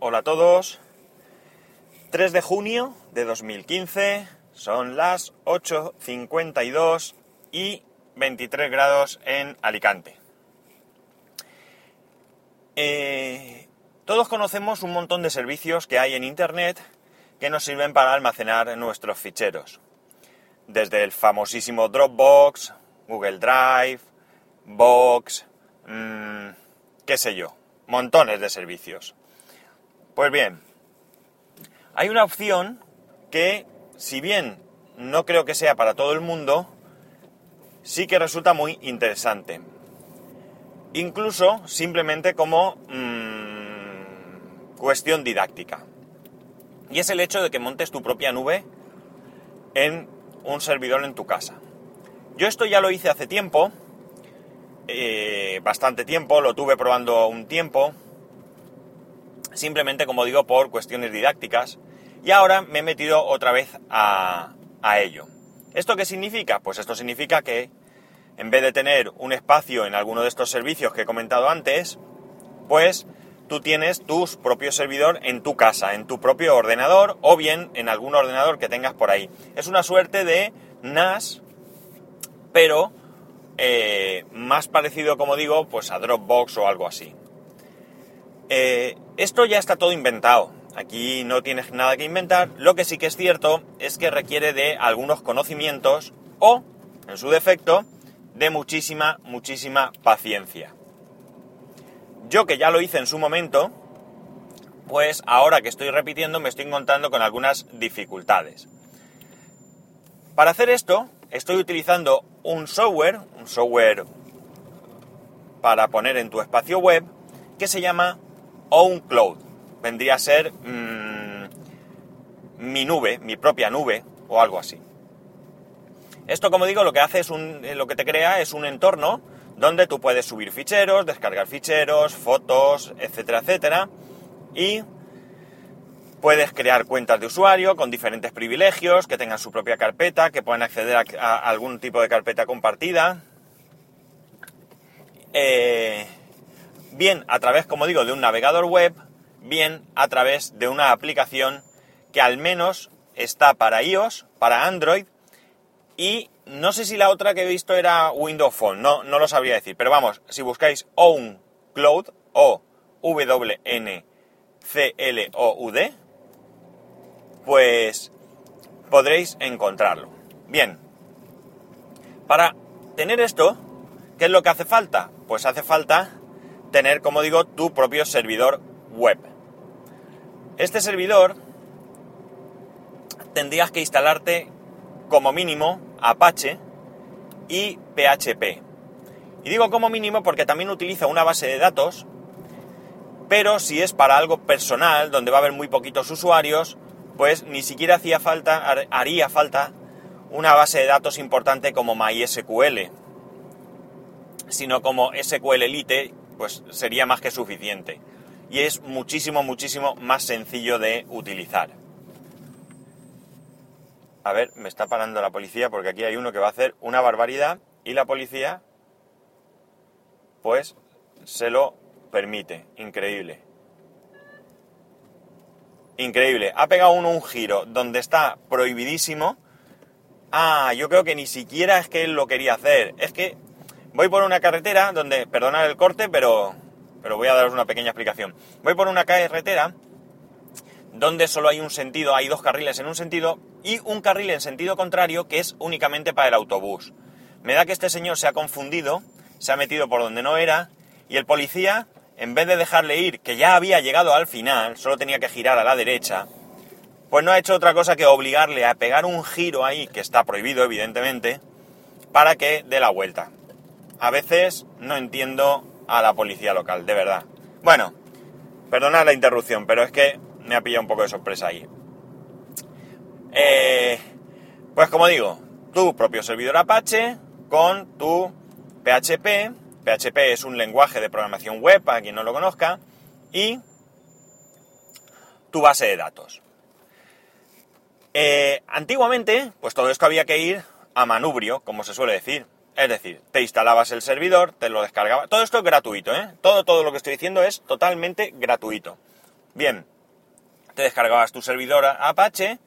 Hola a todos. 3 de junio de 2015, son las 8.52 y 23 grados en Alicante. Eh, todos conocemos un montón de servicios que hay en Internet que nos sirven para almacenar nuestros ficheros. Desde el famosísimo Dropbox, Google Drive, Box, mmm, qué sé yo, montones de servicios. Pues bien, hay una opción que, si bien no creo que sea para todo el mundo, sí que resulta muy interesante. Incluso simplemente como mmm, cuestión didáctica. Y es el hecho de que montes tu propia nube en un servidor en tu casa. Yo esto ya lo hice hace tiempo, eh, bastante tiempo, lo tuve probando un tiempo, simplemente como digo por cuestiones didácticas, y ahora me he metido otra vez a, a ello. ¿Esto qué significa? Pues esto significa que en vez de tener un espacio en alguno de estos servicios que he comentado antes, pues tú tienes tu propio servidor en tu casa, en tu propio ordenador o bien en algún ordenador que tengas por ahí. Es una suerte de NAS, pero eh, más parecido, como digo, pues a Dropbox o algo así. Eh, esto ya está todo inventado. Aquí no tienes nada que inventar. Lo que sí que es cierto es que requiere de algunos conocimientos o, en su defecto, de muchísima, muchísima paciencia. Yo que ya lo hice en su momento, pues ahora que estoy repitiendo me estoy encontrando con algunas dificultades. Para hacer esto, estoy utilizando un software, un software para poner en tu espacio web, que se llama OwnCloud. Vendría a ser mmm, mi nube, mi propia nube o algo así. Esto, como digo, lo que hace es un, lo que te crea es un entorno donde tú puedes subir ficheros, descargar ficheros, fotos, etcétera, etcétera, y puedes crear cuentas de usuario con diferentes privilegios, que tengan su propia carpeta, que puedan acceder a, a algún tipo de carpeta compartida. Eh, bien a través, como digo, de un navegador web, bien a través de una aplicación que al menos está para iOS, para Android y no sé si la otra que he visto era Windows Phone, no, no lo sabría decir, pero vamos, si buscáis OwnCloud o W N C L O U D, pues podréis encontrarlo. Bien, para tener esto, ¿qué es lo que hace falta? Pues hace falta tener, como digo, tu propio servidor web. Este servidor tendrías que instalarte como mínimo Apache y PHP. Y digo como mínimo porque también utiliza una base de datos, pero si es para algo personal, donde va a haber muy poquitos usuarios, pues ni siquiera hacía falta, haría falta una base de datos importante como MySQL, sino como SQL Elite, pues sería más que suficiente. Y es muchísimo, muchísimo más sencillo de utilizar. A ver, me está parando la policía porque aquí hay uno que va a hacer una barbaridad y la policía, pues, se lo permite. Increíble. Increíble. Ha pegado uno un giro donde está prohibidísimo. Ah, yo creo que ni siquiera es que él lo quería hacer. Es que voy por una carretera donde, perdonad el corte, pero, pero voy a daros una pequeña explicación. Voy por una carretera donde solo hay un sentido, hay dos carriles en un sentido y un carril en sentido contrario que es únicamente para el autobús. Me da que este señor se ha confundido, se ha metido por donde no era y el policía en vez de dejarle ir, que ya había llegado al final, solo tenía que girar a la derecha, pues no ha hecho otra cosa que obligarle a pegar un giro ahí, que está prohibido evidentemente, para que dé la vuelta. A veces no entiendo a la policía local, de verdad. Bueno, perdonad la interrupción, pero es que me ha pillado un poco de sorpresa ahí. Eh, pues como digo, tu propio servidor Apache con tu PHP, PHP es un lenguaje de programación web, para quien no lo conozca, y tu base de datos. Eh, antiguamente, pues todo esto había que ir a manubrio, como se suele decir. Es decir, te instalabas el servidor, te lo descargabas. Todo esto es gratuito, ¿eh? Todo, todo lo que estoy diciendo es totalmente gratuito. Bien, te descargabas tu servidor Apache,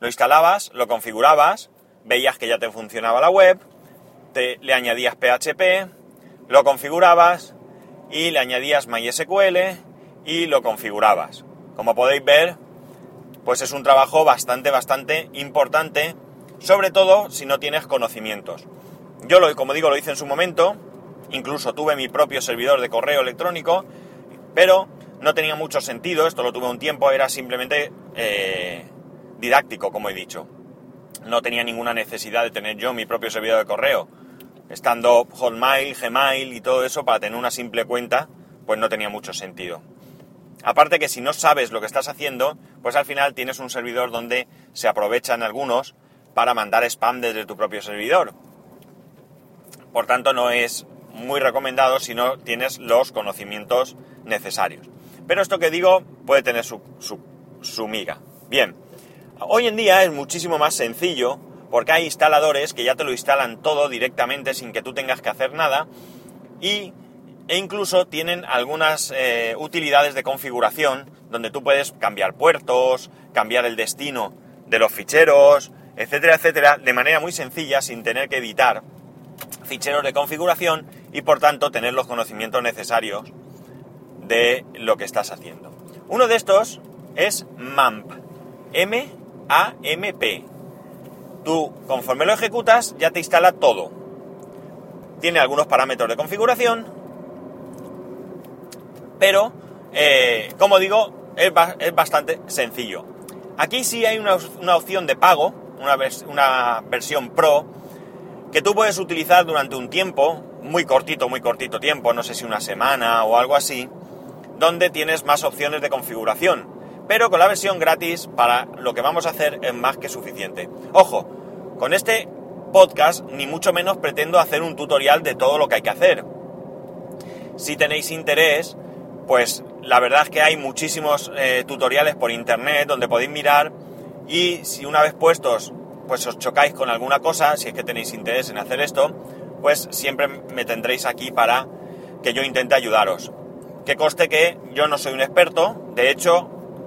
lo instalabas, lo configurabas, veías que ya te funcionaba la web, te, le añadías PHP, lo configurabas y le añadías MySQL y lo configurabas. Como podéis ver, pues es un trabajo bastante, bastante importante, sobre todo si no tienes conocimientos. Yo, lo, como digo, lo hice en su momento, incluso tuve mi propio servidor de correo electrónico, pero no tenía mucho sentido, esto lo tuve un tiempo, era simplemente eh, didáctico, como he dicho. No tenía ninguna necesidad de tener yo mi propio servidor de correo. Estando Hotmail, Gmail y todo eso para tener una simple cuenta, pues no tenía mucho sentido. Aparte que si no sabes lo que estás haciendo, pues al final tienes un servidor donde se aprovechan algunos para mandar spam desde tu propio servidor. Por tanto, no es muy recomendado si no tienes los conocimientos necesarios. Pero esto que digo puede tener su, miga. Bien, hoy en día es muchísimo más sencillo porque hay instaladores que ya te lo instalan todo directamente sin que tú tengas que hacer nada y, e incluso tienen algunas eh, utilidades de configuración donde tú puedes cambiar puertos, cambiar el destino de los ficheros, etcétera, etcétera, de manera muy sencilla sin tener que editar ficheros de configuración y por tanto tener los conocimientos necesarios de lo que estás haciendo. Uno de estos es MAMP. M-A-M-P. Tú, conforme lo ejecutas, ya te instala todo. Tiene algunos parámetros de configuración, pero, eh, como digo, es, bastante sencillo. Aquí sí hay una, opción de pago, una, una versión Pro, que tú puedes utilizar durante un tiempo, muy cortito, muy cortito tiempo, no sé si una semana o algo así, donde tienes más opciones de configuración. Pero con la versión gratis, para lo que vamos a hacer es más que suficiente. Ojo, con este podcast ni mucho menos pretendo hacer un tutorial de todo lo que hay que hacer. Si tenéis interés, pues la verdad es que hay muchísimos eh, tutoriales por internet donde podéis mirar y si una vez puestos, pues os chocáis con alguna cosa, si es que tenéis interés en hacer esto, pues siempre me tendréis aquí para que yo intente ayudaros. Que coste que yo no soy un experto, de hecho,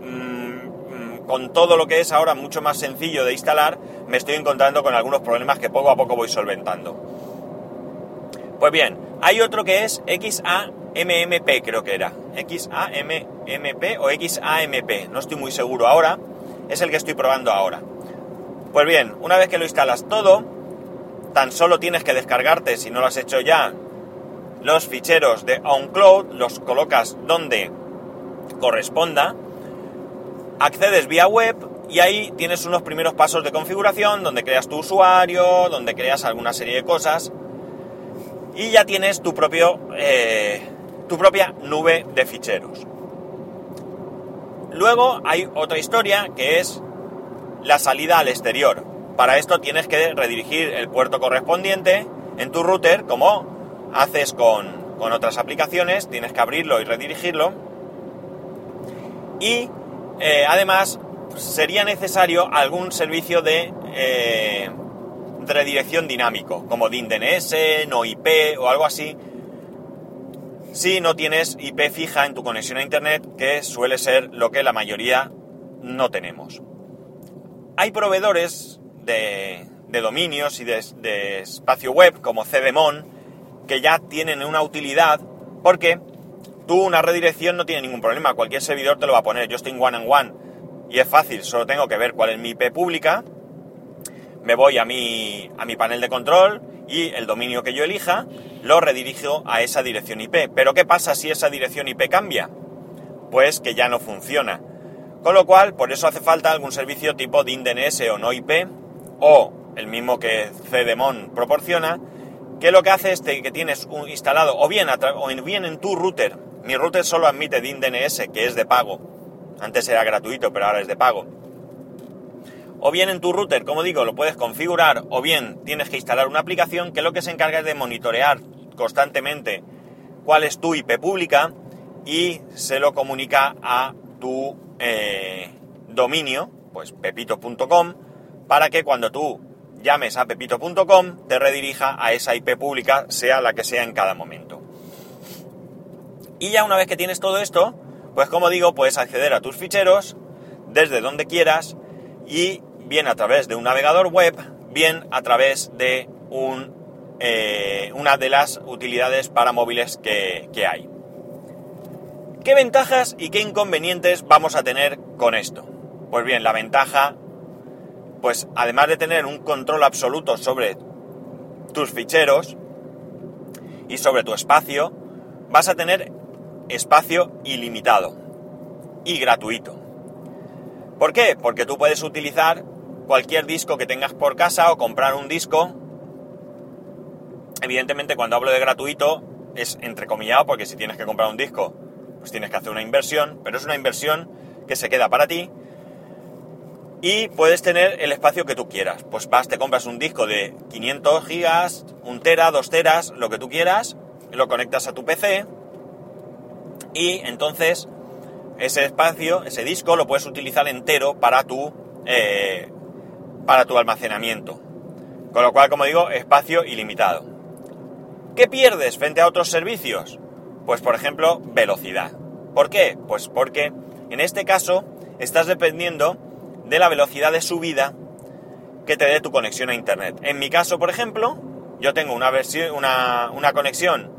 mm, mm, con todo lo que es ahora mucho más sencillo de instalar, me estoy encontrando con algunos problemas que poco a poco voy solventando. Pues bien, hay otro que es XAMMP, creo que era. XAMMP o XAMP, no estoy muy seguro ahora, es el que estoy probando ahora. Pues bien, una vez que lo instalas todo, tan solo tienes que descargarte, si no lo has hecho ya, los ficheros de OnCloud, los colocas donde corresponda, accedes vía web y ahí tienes unos primeros pasos de configuración donde creas tu usuario, donde creas alguna serie de cosas y ya tienes tu, propio, eh, tu propia nube de ficheros. Luego hay otra historia que es la salida al exterior. Para esto tienes que redirigir el puerto correspondiente en tu router como haces con, otras aplicaciones, tienes que abrirlo y redirigirlo. Y eh, además sería necesario algún servicio de, eh, redirección dinámico, como DNS, no IP o algo así, si no tienes IP fija en tu conexión a Internet, que suele ser lo que la mayoría no tenemos. Hay proveedores de, dominios y de, espacio web como CDMON, que ya tienen una utilidad porque tú una redirección no tiene ningún problema, cualquier servidor te lo va a poner. Yo estoy en one and one y es fácil, solo tengo que ver cuál es mi IP pública, me voy a mi, a mi panel de control y el dominio que yo elija lo redirijo a esa dirección IP. Pero ¿qué pasa si esa dirección IP cambia? Pues que ya no funciona. Con lo cual, por eso hace falta algún servicio tipo DNS o no IP o el mismo que CDMON proporciona, que lo que hace es que tienes un instalado o bien, o bien en tu router. Mi router solo admite DIN DNS, que es de pago. Antes era gratuito, pero ahora es de pago. O bien en tu router, como digo, lo puedes configurar, o bien tienes que instalar una aplicación que lo que se encarga es de monitorear constantemente cuál es tu IP pública y se lo comunica a tu eh, dominio, pues pepito.com, para que cuando tú llames a pepito.com, te redirija a esa IP pública, sea la que sea en cada momento. Y ya una vez que tienes todo esto, Pues como digo, puedes acceder a tus ficheros desde donde quieras y bien a través de un navegador web, bien a través de eh, una de las utilidades para móviles que hay. ¿Qué ventajas y qué inconvenientes vamos a tener con esto? Pues bien, la ventaja, pues además de tener un control absoluto sobre tus ficheros y sobre tu espacio, vas a tener espacio ilimitado y gratuito. ¿Por qué? Porque tú puedes utilizar cualquier disco que tengas por casa o comprar un disco. Evidentemente cuando hablo de gratuito es entrecomillado porque si tienes que comprar un disco pues tienes que hacer una inversión, pero es una inversión que se queda para ti y puedes tener el espacio que tú quieras. Pues vas, te compras un disco de 500 gigas, un tera, dos teras, lo que tú quieras, lo conectas a tu PC y entonces ese espacio, ese disco, lo puedes utilizar entero para tu, eh, para tu almacenamiento. Con lo cual, como digo, espacio ilimitado. ¿Qué pierdes frente a otros servicios? Pues por ejemplo, velocidad. ¿Por qué? Pues porque en este caso estás dependiendo de la velocidad de subida que te dé tu conexión a internet. En mi caso, por ejemplo, yo tengo una versión, una, una conexión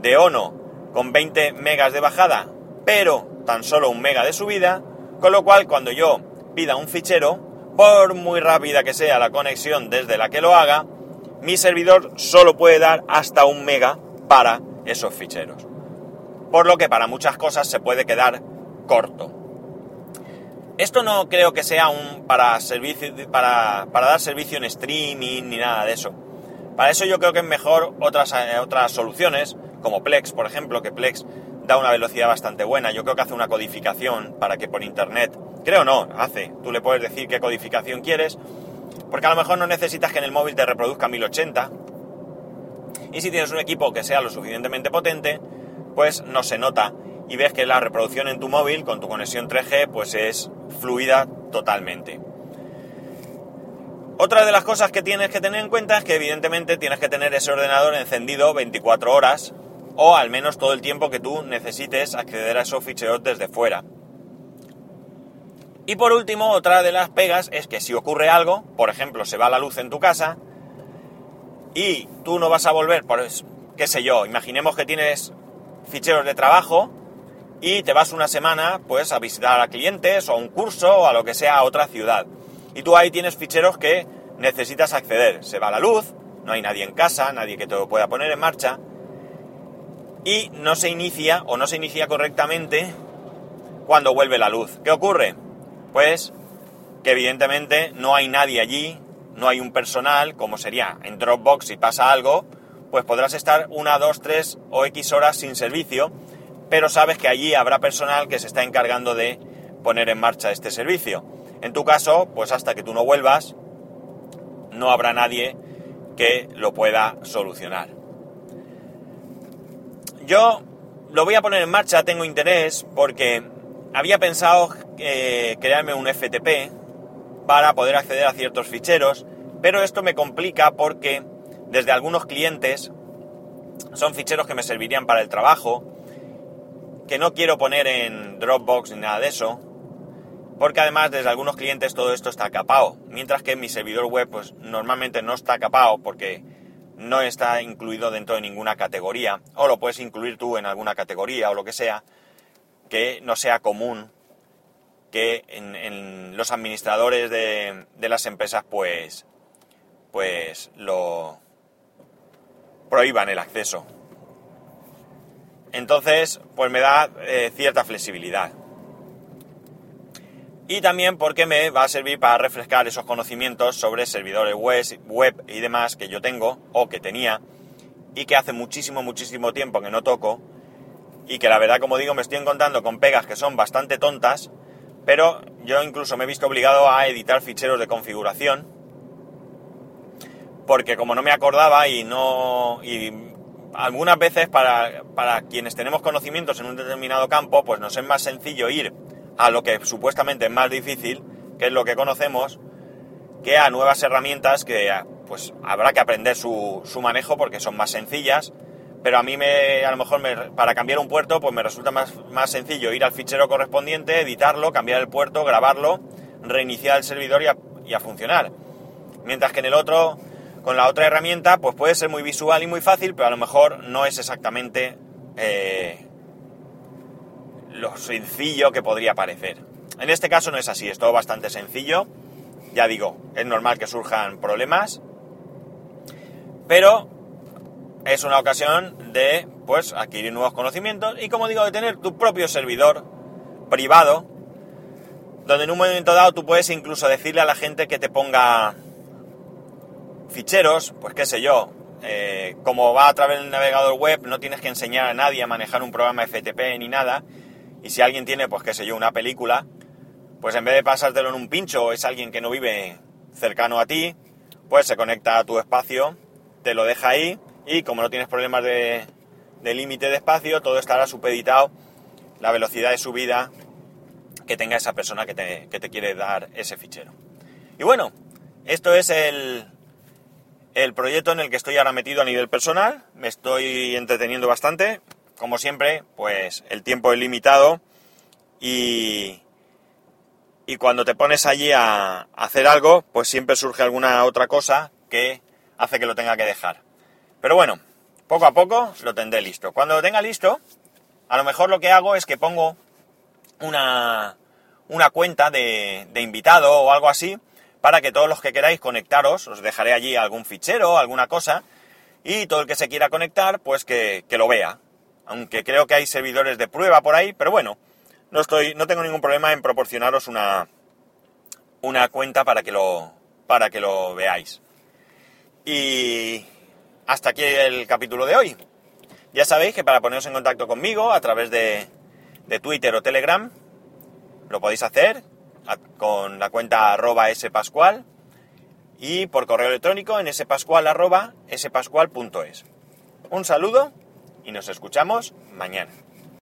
de ONO con 20 megas de bajada, pero tan solo un mega de subida, con lo cual cuando yo pida un fichero, por muy rápida que sea la conexión desde la que lo haga, mi servidor solo puede dar hasta un mega para esos ficheros. Por lo que para muchas cosas se puede quedar corto. Esto no creo que sea un para, servicio, para, para dar servicio en streaming ni nada de eso. Para eso yo creo que es mejor otras, eh, otras soluciones, como Plex, por ejemplo, que Plex da una velocidad bastante buena. Yo creo que hace una codificación para que por internet, creo no, hace, tú le puedes decir qué codificación quieres, porque a lo mejor no necesitas que en el móvil te reproduzca 1080. Y si tienes un equipo que sea lo suficientemente potente, pues no se nota y ves que la reproducción en tu móvil con tu conexión 3G pues es fluida totalmente. Otra de las cosas que tienes que tener en cuenta es que evidentemente tienes que tener ese ordenador encendido 24 horas o al menos todo el tiempo que tú necesites acceder a esos ficheros desde fuera. Y por último, otra de las pegas es que si ocurre algo, por ejemplo, se va la luz en tu casa y tú no vas a volver, por qué sé yo, imaginemos que tienes ficheros de trabajo y te vas una semana pues a visitar a clientes o a un curso o a lo que sea a otra ciudad. Y tú ahí tienes ficheros que necesitas acceder. Se va la luz, no hay nadie en casa, nadie que te lo pueda poner en marcha y no se inicia o no se inicia correctamente cuando vuelve la luz. ¿Qué ocurre? Pues que evidentemente no hay nadie allí, no hay un personal, como sería en Dropbox si pasa algo, pues podrás estar una, dos, tres o X horas sin servicio, pero sabes que allí habrá personal que se está encargando de poner en marcha este servicio. En tu caso, pues hasta que tú no vuelvas, no habrá nadie que lo pueda solucionar. Yo lo voy a poner en marcha, tengo interés, porque había pensado eh, crearme un FTP para poder acceder a ciertos ficheros, pero esto me complica porque desde algunos clientes son ficheros que me servirían para el trabajo, que no quiero poner en Dropbox ni nada de eso, porque además desde algunos clientes todo esto está capado, mientras que mi servidor web pues normalmente no está capado porque no está incluido dentro de ninguna categoría, o lo puedes incluir tú en alguna categoría o lo que sea, que no sea común que en, los administradores de, las empresas pues, pues lo prohíban el acceso. Entonces, pues me da eh, cierta flexibilidad y también porque me va a servir para refrescar esos conocimientos sobre servidores web, y demás que yo tengo o que tenía y que hace muchísimo, muchísimo tiempo que no toco y que la verdad, como digo, me estoy encontrando con pegas que son bastante tontas, pero yo incluso me he visto obligado a editar ficheros de configuración porque como no me acordaba y no... Y algunas veces para, para quienes tenemos conocimientos en un determinado campo, pues nos es más sencillo ir a lo que supuestamente es más difícil, que es lo que conocemos, que a nuevas herramientas que pues habrá que aprender su, su manejo porque son más sencillas, pero a mí me, a lo mejor para cambiar un puerto, pues me resulta más, más sencillo ir al fichero correspondiente, editarlo, cambiar el puerto, grabarlo, reiniciar el servidor y a, funcionar. Mientras que en el otro, con la otra herramienta, pues puede ser muy visual y muy fácil, pero a lo mejor no es exactamente eh, lo sencillo que podría parecer. En este caso no es así, es todo bastante sencillo. Ya digo, es normal que surjan problemas, pero es una ocasión de pues adquirir nuevos conocimientos y como digo de tener tu propio servidor privado donde en un momento dado tú puedes incluso decirle a la gente que te ponga ficheros pues qué sé yo eh, como va a través del navegador web no tienes que enseñar a nadie a manejar un programa FTP ni nada y si alguien tiene pues qué sé yo una película pues en vez de pasártelo en un pincho es alguien que no vive cercano a ti pues se conecta a tu espacio te lo deja ahí y como no tienes problemas de, límite de espacio, todo estará supeditado la velocidad de subida que tenga esa persona que te quiere dar ese fichero. Y bueno, esto es el, el proyecto en el que estoy ahora metido a nivel personal. Me estoy entreteniendo bastante. Como siempre, pues el tiempo es limitado y, y cuando te pones allí a hacer algo, pues siempre surge alguna otra cosa que hace que lo tenga que dejar. Pero bueno, poco a poco lo tendré listo. Cuando lo tenga listo, a lo mejor lo que hago es que pongo una, una cuenta de, invitado o algo así para que todos los que queráis conectaros, os dejaré allí algún fichero, alguna cosa, y todo el que se quiera conectar, pues que, lo vea. Aunque creo que hay servidores de prueba por ahí, pero bueno, no estoy, no tengo ningún problema en proporcionaros una, una cuenta para que lo, para que lo veáis. Y, hasta aquí el capítulo de hoy. Ya sabéis que para poneros en contacto conmigo a través de, Twitter o Telegram, lo podéis hacer con la cuenta arroba spascual y por correo electrónico en spascual arroba spascual.es. Un saludo y nos escuchamos mañana.